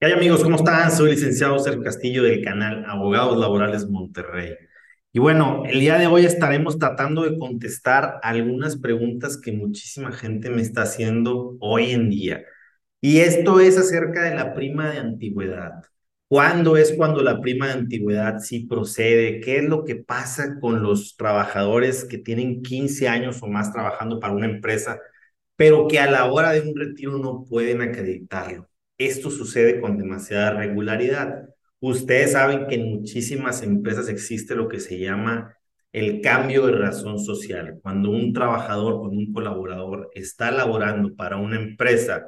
¿Qué amigos? ¿Cómo están? Soy licenciado Sergio Castillo del canal Abogados Laborales Monterrey. Y bueno, el día de hoy estaremos tratando de contestar algunas preguntas que muchísima gente me está haciendo hoy en día. Y esto es acerca de la prima de antigüedad. ¿Cuándo es cuando la prima de antigüedad sí procede? ¿Qué es lo que pasa con los trabajadores que tienen 15 años o más trabajando para una empresa, pero que a la hora de un retiro no pueden acreditarlo? Esto sucede con demasiada regularidad. Ustedes saben que en muchísimas empresas existe lo que se llama el cambio de razón social. Cuando un trabajador, o un colaborador está laborando para una empresa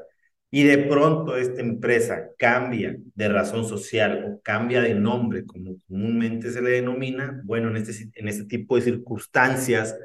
y de pronto esta empresa cambia de razón social o cambia de nombre, como comúnmente se le denomina, bueno, en este, este tipo de circunstancias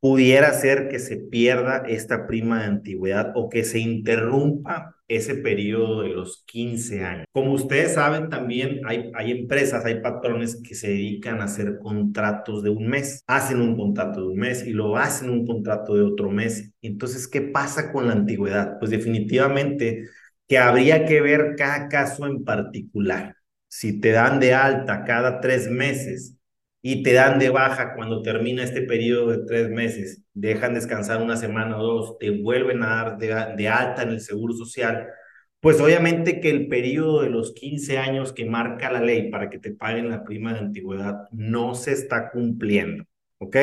pudiera ser que se pierda esta prima de antigüedad o que se interrumpa ese periodo de los 15 años. Como ustedes saben, también hay, hay empresas, hay patrones que se dedican a hacer contratos de un mes. Hacen un contrato de un mes y lo hacen un contrato de otro mes. Entonces, ¿qué pasa con la antigüedad? Pues definitivamente que habría que ver cada caso en particular. Si te dan de alta cada tres meses y te dan de baja cuando termina este periodo de tres meses, dejan descansar una semana o dos, te vuelven a dar de, alta en el Seguro Social, pues obviamente que el periodo de los 15 años que marca la ley para que te paguen la prima de antigüedad no se está cumpliendo, ¿ok?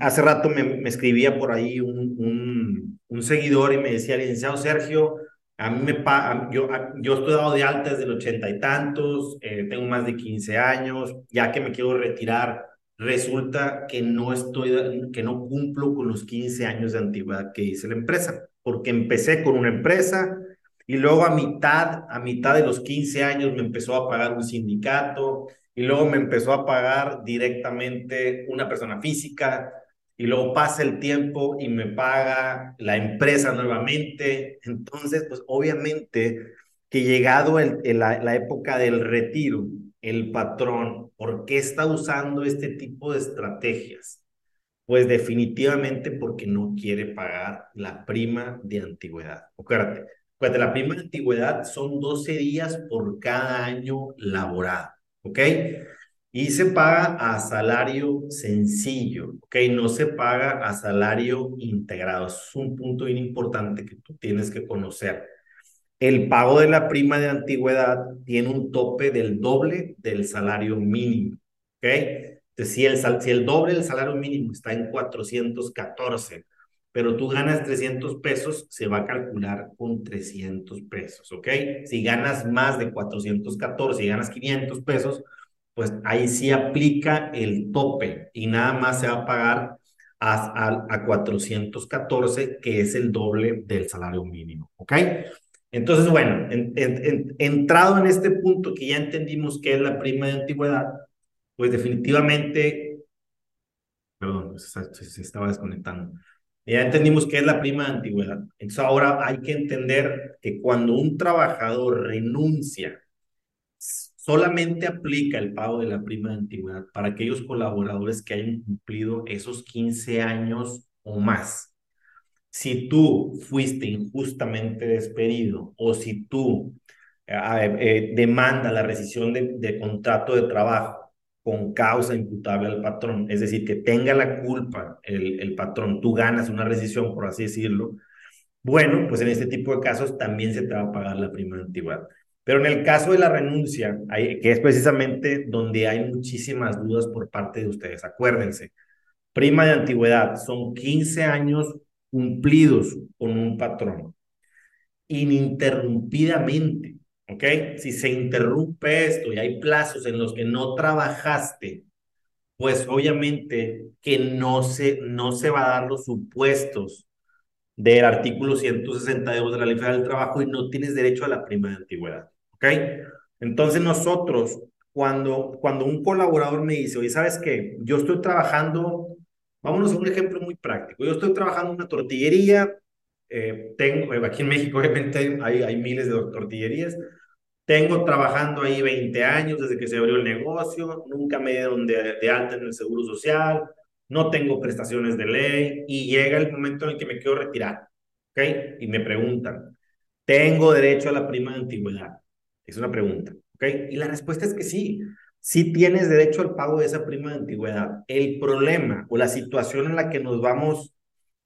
Hace rato me, escribía por ahí un, un, un seguidor y me decía, licenciado Sergio, a mí me pagan, yo, yo estoy dado de alta desde el ochenta y tantos, eh, tengo más de 15 años, ya que me quiero retirar, resulta que no estoy, que no cumplo con los 15 años de antigüedad que dice la empresa, porque empecé con una empresa y luego a mitad, a mitad de los 15 años me empezó a pagar un sindicato y luego me empezó a pagar directamente una persona física y luego pasa el tiempo y me paga la empresa nuevamente. Entonces, pues obviamente que llegado el, la, la, época del retiro, el patrón, ¿por qué está usando este tipo de estrategias? Pues definitivamente porque no quiere pagar la prima de antigüedad. Acuérdate, pues la prima de antigüedad son 12 días por cada año laborado, ¿ok? Y se paga a salario sencillo, ¿ok? No se paga a salario integrado. Es un punto bien importante que tú tienes que conocer. El pago de la prima de antigüedad tiene un tope del doble del salario mínimo, ¿ok? Entonces, si el, si el doble del salario mínimo está en 414, pero tú ganas 300 pesos, se va a calcular con 300 pesos, ¿ok? Si ganas más de 414 y ganas 500 pesos, pues ahí sí aplica el tope y nada más se va a pagar a, a, 414, que es el doble del salario mínimo, ¿ok? Entonces, bueno, entrado en este punto que ya entendimos que es la prima de antigüedad, pues definitivamente, perdón, se, se estaba desconectando. Ya entendimos qué es la prima de antigüedad. Entonces ahora hay que entender que cuando un trabajador renuncia solamente aplica el pago de la prima de antigüedad para aquellos colaboradores que hayan cumplido esos 15 años o más. Si tú fuiste injustamente despedido o si tú eh, eh, demanda la rescisión de, contrato de trabajo con causa imputable al patrón, es decir, que tenga la culpa el, el patrón, tú ganas una rescisión, por así decirlo, bueno, pues en este tipo de casos también se te va a pagar la prima de antigüedad. Pero en el caso de la renuncia, que es precisamente donde hay muchísimas dudas por parte de ustedes, acuérdense, prima de antigüedad son 15 años cumplidos con un patrón, ininterrumpidamente, ¿ok? Si se interrumpe esto y hay plazos en los que no trabajaste, pues obviamente que no se, no se va a dar los supuestos del artículo 162 de la Ley Federal del Trabajo y no tienes derecho a la prima de antigüedad. ¿Ok? Entonces nosotros, cuando, cuando un colaborador me dice, oye, ¿sabes qué? Yo estoy trabajando, vámonos a un ejemplo muy práctico. Yo estoy trabajando en una tortillería, eh, tengo, eh, aquí en México obviamente hay, hay miles de tortillerías, tengo trabajando ahí 20 años desde que se abrió el negocio, nunca me dieron de, de alta en el seguro social, no tengo prestaciones de ley y llega el momento en el que me quiero retirar, ¿ok? Y me preguntan, ¿tengo derecho a la prima de antigüedad? Es una pregunta, ¿ok? Y la respuesta es que sí. Sí tienes derecho al pago de esa prima de antigüedad. El problema o la situación en la que nos vamos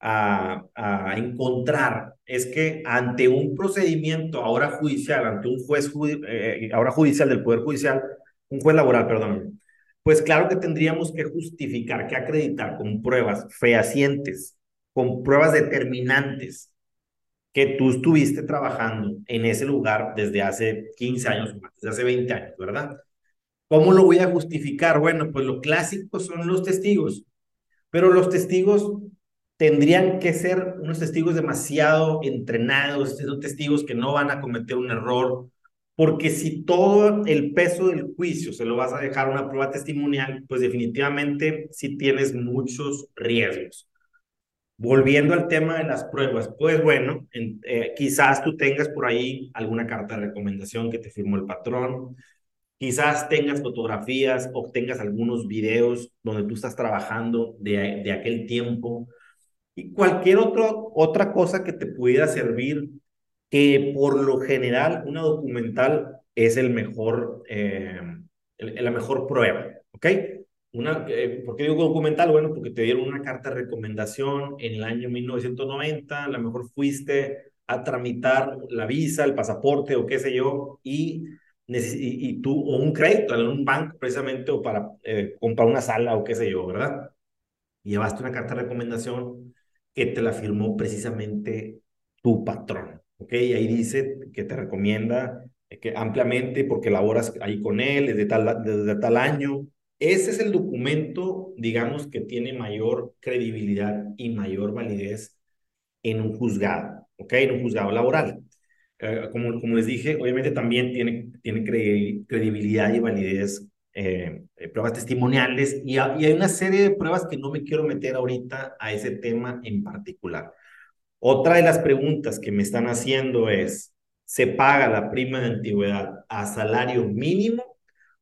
a, a encontrar es que ante un procedimiento ahora judicial, ante un juez, eh, ahora judicial del Poder Judicial, un juez laboral, perdón, pues claro que tendríamos que justificar, que acreditar con pruebas fehacientes, con pruebas determinantes, que tú estuviste trabajando en ese lugar desde hace 15 años desde hace 20 años, ¿verdad? ¿Cómo lo voy a justificar? Bueno, pues lo clásico son los testigos, pero los testigos tendrían que ser unos testigos demasiado entrenados, esos testigos que no van a cometer un error, porque si todo el peso del juicio se lo vas a dejar a una prueba testimonial, pues definitivamente sí tienes muchos riesgos. Volviendo al tema de las pruebas, pues bueno, eh, quizás tú tengas por ahí alguna carta de recomendación que te firmó el patrón, quizás tengas fotografías o tengas algunos videos donde tú estás trabajando de, de aquel tiempo y cualquier otro, otra cosa que te pudiera servir, que por lo general una documental es el mejor, eh, la mejor prueba, ¿ok? Una, eh, ¿Por qué digo documental? Bueno, porque te dieron una carta de recomendación en el año 1990, a lo mejor fuiste a tramitar la visa, el pasaporte o qué sé yo, y, y, tú, o un crédito en un banco precisamente, o para eh, comprar una sala o qué sé yo, ¿verdad? llevaste una carta de recomendación que te la firmó precisamente tu patrón, ¿ok? Y ahí dice que te recomienda que ampliamente porque laboras ahí con él desde tal, desde tal año, ese es el documento, digamos, que tiene mayor credibilidad y mayor validez en un juzgado, ¿ok? En un juzgado laboral. Eh, como, como les dije, obviamente también tiene, tiene credibilidad y validez eh, eh, pruebas testimoniales y, y, hay una serie de pruebas que no me quiero meter ahorita a ese tema en particular. Otra de las preguntas que me están haciendo es, ¿se paga la prima de antigüedad a salario mínimo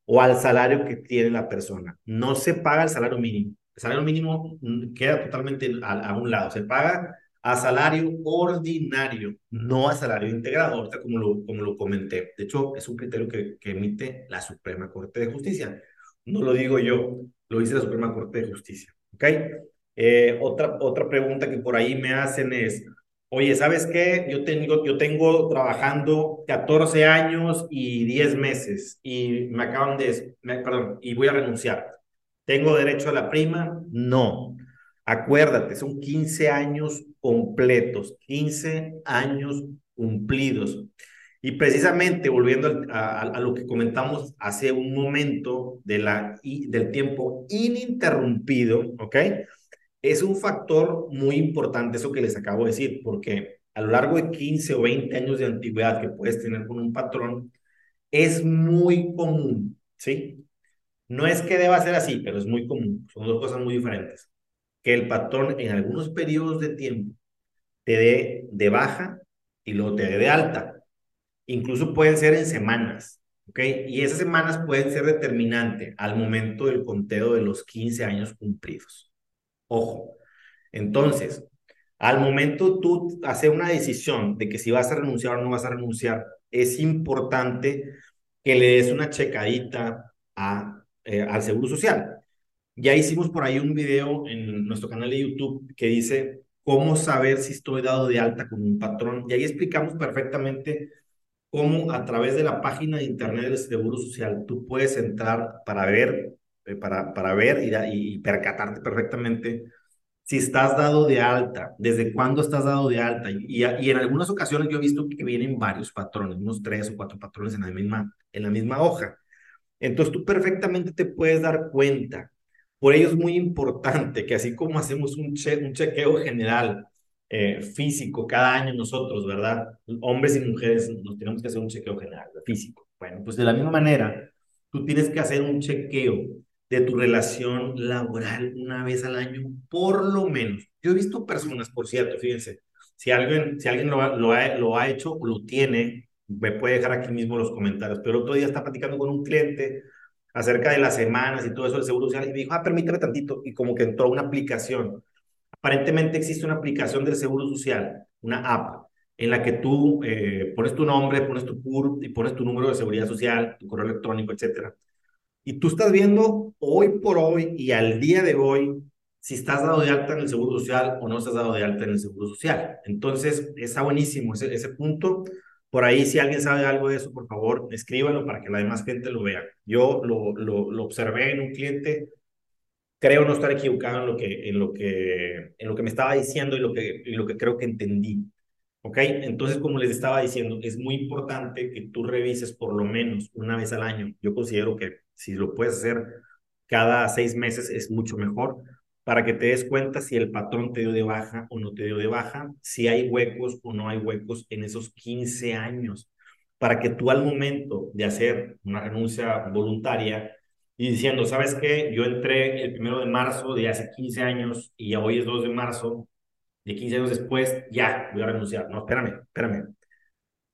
o al salario que tiene la persona. No se paga el salario mínimo. El salario mínimo mm, queda totalmente a, un lado. Se paga a salario ordinario, no a salario integrado, ahorita como lo, como lo comenté. De hecho, es un criterio que, emite la Suprema Corte de Justicia. No lo digo yo, lo dice la Suprema Corte de Justicia. ¿Ok? Eh, otra, otra pregunta que por ahí me hacen es, Oye, ¿sabes qué? Yo tengo, yo tengo trabajando 14 años y 10 meses y me acaban de, perdón, y voy a renunciar. ¿Tengo derecho a la prima? No. Acuérdate, son 15 años completos, 15 años cumplidos. Y precisamente, volviendo a, lo que comentamos hace un momento del tiempo ininterrumpido, ¿ok? Es un factor muy importante eso que les acabo de decir, porque a lo largo de 15 o 20 años de antigüedad que puedes tener con un patrón, es muy común, ¿sí? No es que deba ser así, pero es muy común, son dos cosas muy diferentes. Que el patrón en algunos periodos de tiempo te dé de baja y luego te dé de alta. Incluso pueden ser en semanas, ¿ok? Y esas semanas pueden ser determinantes al momento del conteo de los 15 años cumplidos. Ojo. Entonces, al momento tú hacer una decisión de que si vas a renunciar o no vas a renunciar, es importante que le des una checadita a, eh, al Seguro Social. Ya hicimos por ahí un video en nuestro canal de YouTube que dice cómo saber si estoy dado de alta con un patrón. Y ahí explicamos perfectamente cómo a través de la página de internet del Seguro Social tú puedes entrar para ver para, para ver y, y, percatarte perfectamente si estás dado de alta, desde cuándo estás dado de alta. Y, y, en algunas ocasiones yo he visto que vienen varios patrones, unos tres o cuatro patrones en la misma, en la misma hoja. Entonces tú perfectamente te puedes dar cuenta. Por ello es muy importante que así como hacemos un, che, un chequeo general eh, físico cada año nosotros, ¿verdad? Hombres y mujeres nos tenemos que hacer un chequeo general físico. Bueno, pues de la misma manera, tú tienes que hacer un chequeo de tu relación laboral una vez al año, por lo menos. Yo he visto personas, por cierto, fíjense, si alguien, si alguien lo, ha, lo, ha, lo hecho lo tiene, me puede dejar aquí mismo los comentarios, pero otro día está platicando con un cliente acerca de las semanas y todo eso del Seguro Social y me dijo, ah, permíteme tantito, y como que entró una aplicación. Aparentemente existe una aplicación del Seguro Social, una app, en la que tú eh, pones tu nombre, pones tu CURP y pones tu número de seguridad social, tu correo electrónico, etcétera. Y tú estás viendo hoy por hoy y al día de hoy si estás dado de alta en el Seguro Social o no estás dado de alta en el Seguro Social. Entonces, está buenísimo ese, ese punto. Por ahí, si alguien sabe algo de eso, por favor, escríbalo para que la demás gente lo vea. Yo lo, lo, observé en un cliente creo no estar equivocado en lo que, en lo que, en lo que me estaba diciendo y lo que, y lo que creo que entendí. ¿Ok? Entonces, como les estaba diciendo, es muy importante que tú revises por lo menos una vez al año. Yo considero que si lo puedes hacer cada seis meses es mucho mejor para que te des cuenta si el patrón te dio de baja o no te dio de baja, si hay huecos o no hay huecos en esos 15 años, para que tú al momento de hacer una renuncia voluntaria y diciendo, ¿sabes qué? Yo entré el primero de marzo de hace 15 años y hoy es 2 de marzo, de 15 años después, ya, voy a renunciar. No, espérame, espérame.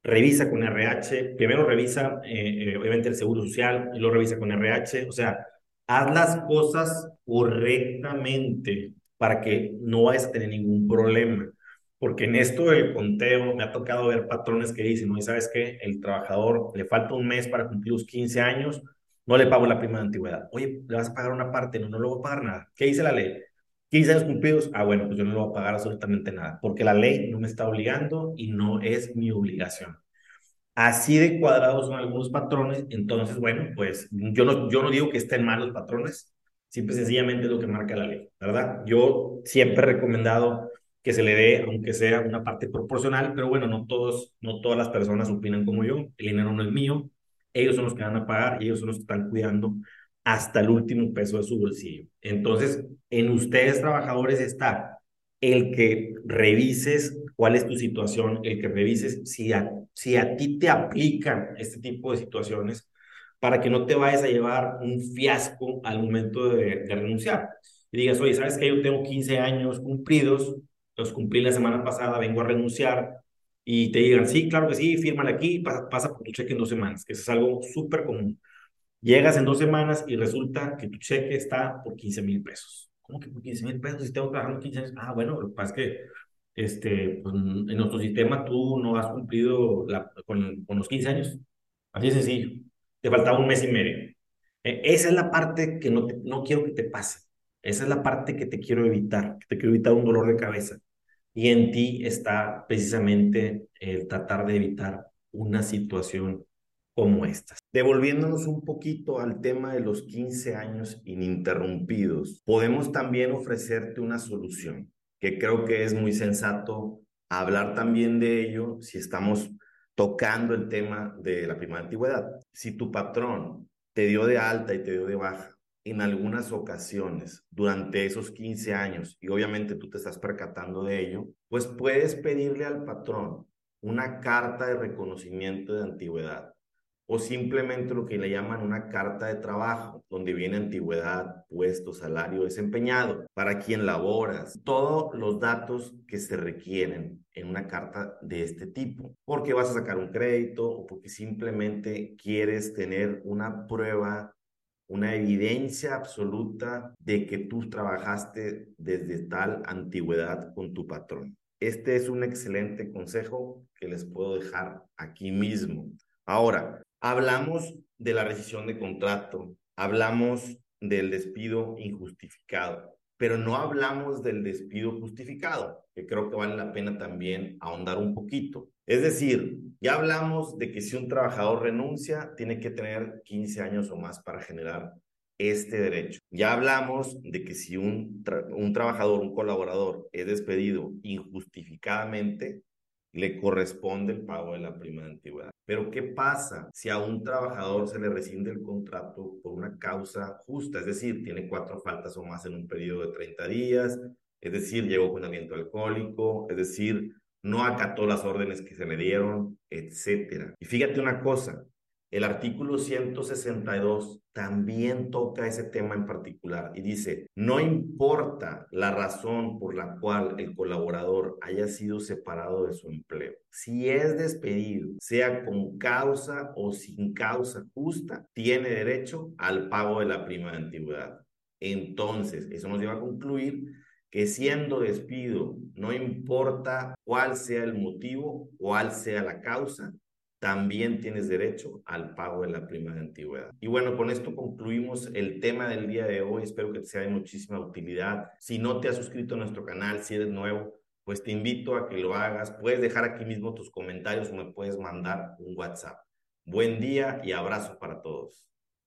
Revisa con RH, primero revisa, eh, eh, obviamente, el Seguro Social y luego revisa con RH. O sea, haz las cosas correctamente para que no vayas a tener ningún problema. Porque en esto del conteo me ha tocado ver patrones que dicen, no, ¿sabes qué? El trabajador le falta un mes para cumplir los 15 años, no le pago la prima de antigüedad. Oye, le vas a pagar una parte, no, no le voy a pagar nada. ¿Qué dice la ley? 15 años cumplidos, ah, bueno, pues yo no le voy a pagar absolutamente nada, porque la ley no me está obligando y no es mi obligación. Así de cuadrados son algunos patrones, entonces, bueno, pues yo no, yo no digo que estén mal los patrones, simple sencillamente es lo que marca la ley, ¿verdad? Yo siempre he recomendado que se le dé, aunque sea una parte proporcional, pero bueno, no todos, no todas las personas opinan como yo, el dinero no es mío, ellos son los que van a pagar y ellos son los que están cuidando hasta el último peso de su bolsillo. Entonces, en ustedes trabajadores está el que revises cuál es tu situación, el que revises si a, si a ti te aplican este tipo de situaciones para que no te vayas a llevar un fiasco al momento de, de renunciar. Y digas, oye, ¿sabes que Yo tengo 15 años cumplidos, los cumplí la semana pasada, vengo a renunciar, y te digan, sí, claro que sí, fírmale aquí, pasa, pasa por tu cheque en dos semanas, que eso es algo súper común. Llegas en dos semanas y resulta que tu cheque está por 15 mil pesos. ¿Cómo que por 15 mil pesos? Si tengo trabajando 15 años. Ah, bueno, lo que pasa es que este, pues, en nuestro sistema tú no has cumplido la, con, con, los 15 años. Así de sencillo. Te faltaba un mes y medio. E, esa es la parte que no, no quiero que te pase. Esa es la parte que te quiero evitar, que te quiero evitar un dolor de cabeza. Y en ti está precisamente el tratar de evitar una situación como esta. Devolviéndonos un poquito al tema de los 15 años ininterrumpidos, podemos también ofrecerte una solución, que creo que es muy sensato hablar también de ello si estamos tocando el tema de la prima antigüedad. Si tu patrón te dio de alta y te dio de baja en algunas ocasiones durante esos 15 años, y obviamente tú te estás percatando de ello, pues puedes pedirle al patrón una carta de reconocimiento de antigüedad o simplemente lo que le llaman una carta de trabajo, donde viene antigüedad, puesto, salario desempeñado, para quien laboras, todos los datos que se requieren en una carta de este tipo, porque vas a sacar un crédito o porque simplemente quieres tener una prueba una evidencia absoluta de que tú trabajaste desde tal antigüedad con tu patrón. Este es un excelente consejo que les puedo dejar aquí mismo. Ahora, hablamos de la rescisión de contrato, hablamos del despido injustificado, pero no hablamos del despido justificado, que creo que vale la pena también ahondar un poquito. Es decir, ya hablamos de que si un trabajador renuncia, tiene que tener 15 años o más para generar este derecho. Ya hablamos de que si un, un trabajador, un colaborador es despedido injustificadamente, le corresponde el pago de la prima de antigüedad. Pero ¿qué pasa si a un trabajador se le rescinde el contrato por una causa justa? Es decir, tiene cuatro faltas o más en un periodo de 30 días, es decir, llegó con aliento alcohólico, es decir, no acató las órdenes que se le dieron, etcétera. Y fíjate una cosa, el artículo 162 también toca ese tema en particular y dice, no importa la razón por la cual el colaborador haya sido separado de su empleo, si es despedido, sea con causa o sin causa justa, tiene derecho al pago de la prima de antigüedad. Entonces, eso nos lleva a concluir que siendo despido, no importa cuál sea el motivo, cuál sea la causa, también tienes derecho al pago de la prima de antigüedad. Y bueno, con esto concluimos el tema del día de hoy. Espero que te sea de muchísima utilidad. Si no te has suscrito a nuestro canal, si eres nuevo, pues te invito a que lo hagas. Puedes dejar aquí mismo tus comentarios o me puedes mandar un WhatsApp. Buen día y abrazo para todos.